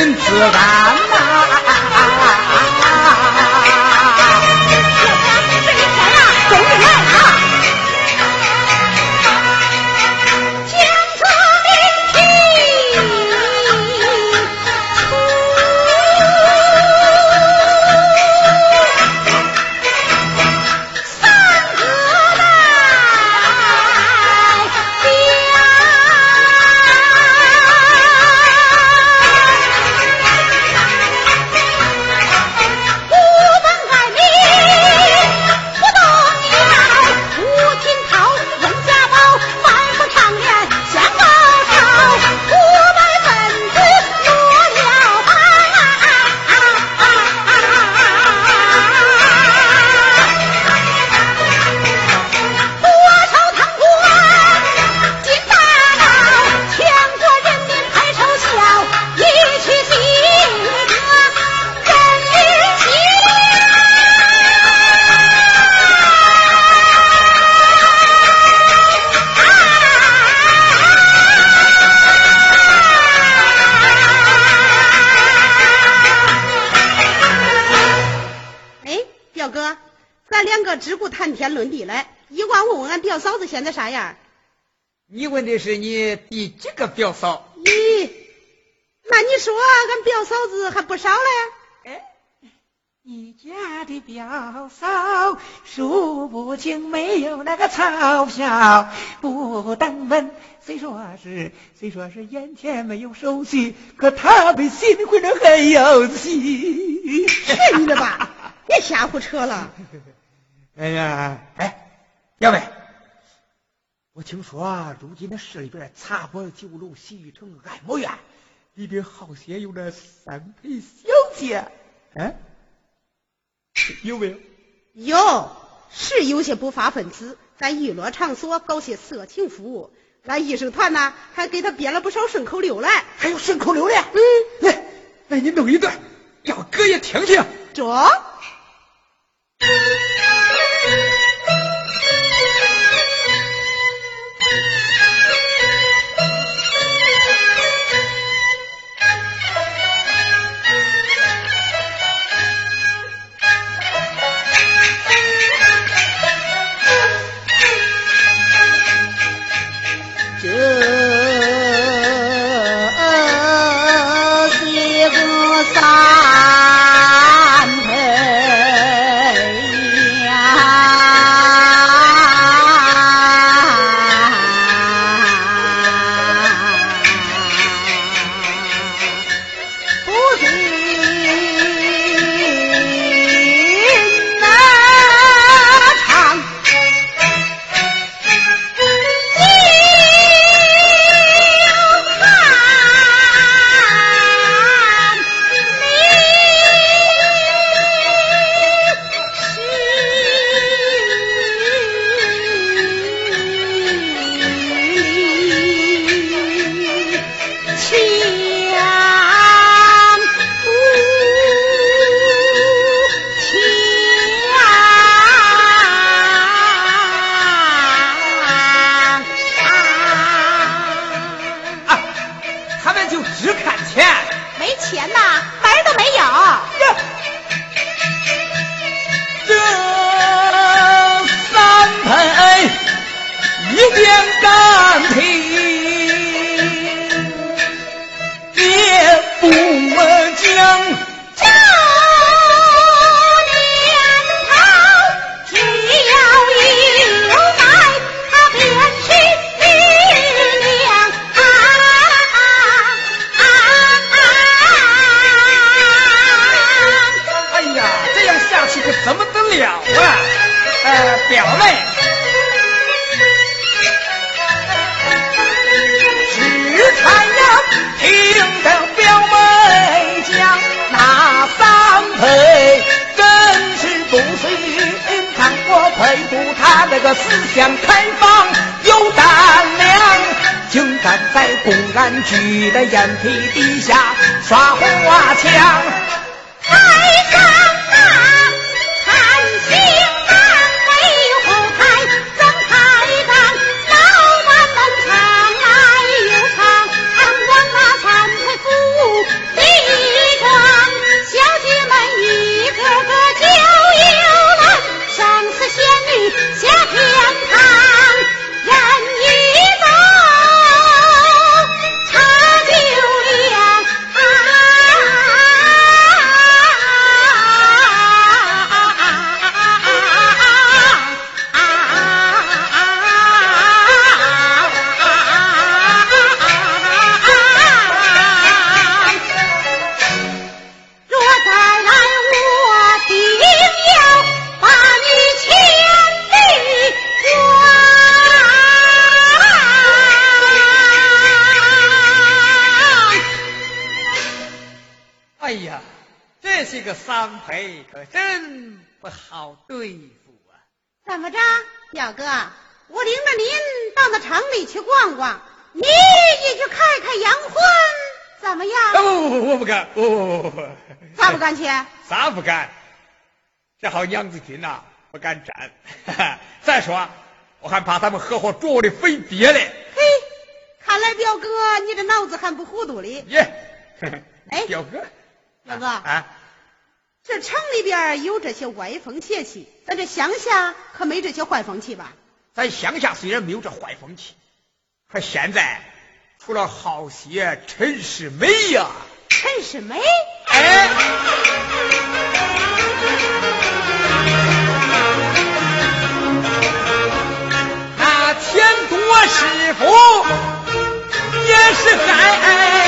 真自大现在啥样？你问的是你第几个表嫂？咦，那你说俺表嫂子还不少嘞？哎，你家的表嫂数不清，没有那个钞票不登门。虽说是虽说是眼前没有手续，可他比心会里很有气。去你的吧！别瞎胡扯了。哎呀，哎，两位。我听说啊，如今的市里边茶馆、酒楼、洗浴城、按摩院里边好些有那三陪小姐，哎，有没有？有，是有些不法分子在娱乐场所搞些色情服务。俺医生团呢，还给他编了不少顺口溜来。还有顺口溜嘞？嗯，来，来，你弄一段，让哥也听听。表妹。只看呀，听得表妹讲那三陪，真是不信，看我佩服他那个思想开放有胆量。竟敢在公安局的眼皮底下耍花枪！三陪可真不好对付啊！怎么着，表哥？我领着您到那城里去逛逛，你也去看看洋荤，怎么样？不不不，我不敢，不不不不，咋不敢去？啥不敢？这好娘子军呐，不敢沾。再说，我还怕他们合伙捉我的飞碟嘞。嘿，看来表哥你这脑子还不糊涂哩。耶，哎，表哥，表哥啊，这城里边有这些歪风邪气，咱这乡下可没这些坏风气吧？咱乡下虽然没有这坏风气，可现在除了好些陈世美呀，陈世美，哎。那天多师傅也是嗨，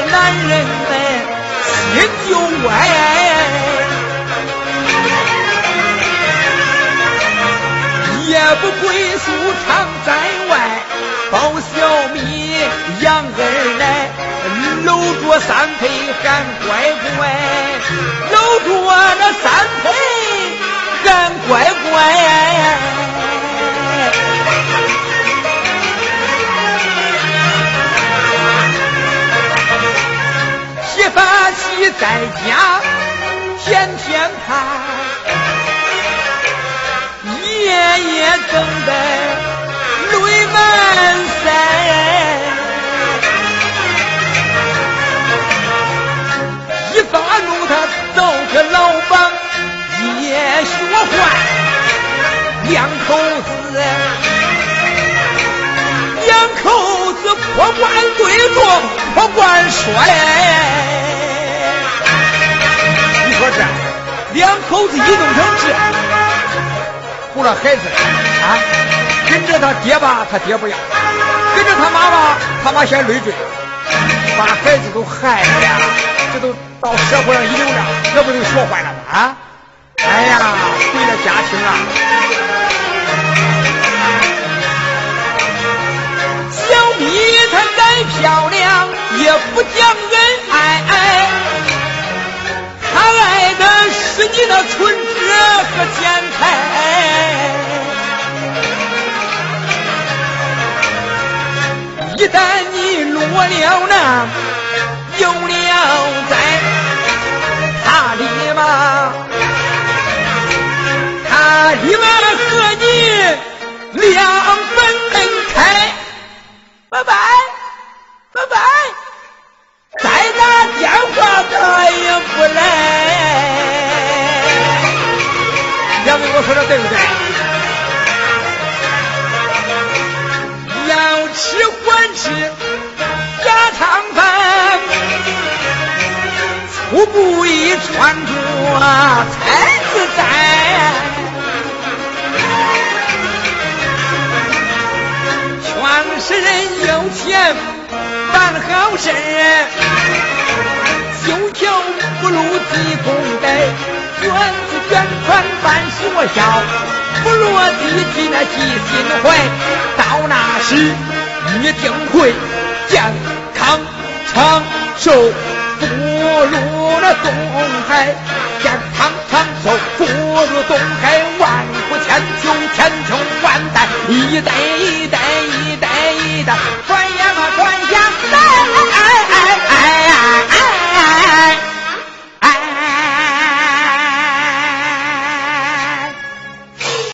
男人们心就歪。夜不归宿常在外，包小米养儿奶，搂着三陪喊乖乖，搂着那三陪喊乖乖。罐对着破罐摔。你说这两口子一弄成这。除了孩子啊，跟着他爹吧，他爹不要；跟着他妈吧，他妈嫌累赘，把孩子都害了呀！这都到社会上一流了，这不就学坏了吗？啊！哎呀，为了家庭啊！小米他再漂亮，也不讲恩爱，他爱的是你的存折和钱财。一旦你落了难，有了灾，他立马，他立马和你两粗布衣穿着才自在。全是人有钱办好事，修桥不如济公德，捐子捐款办学校，不落地替那记心怀。到那时一定会健康长寿，注入那东海健康长寿注入东海万古千秋千秋万代一代一代一代一代传呀嘛传下来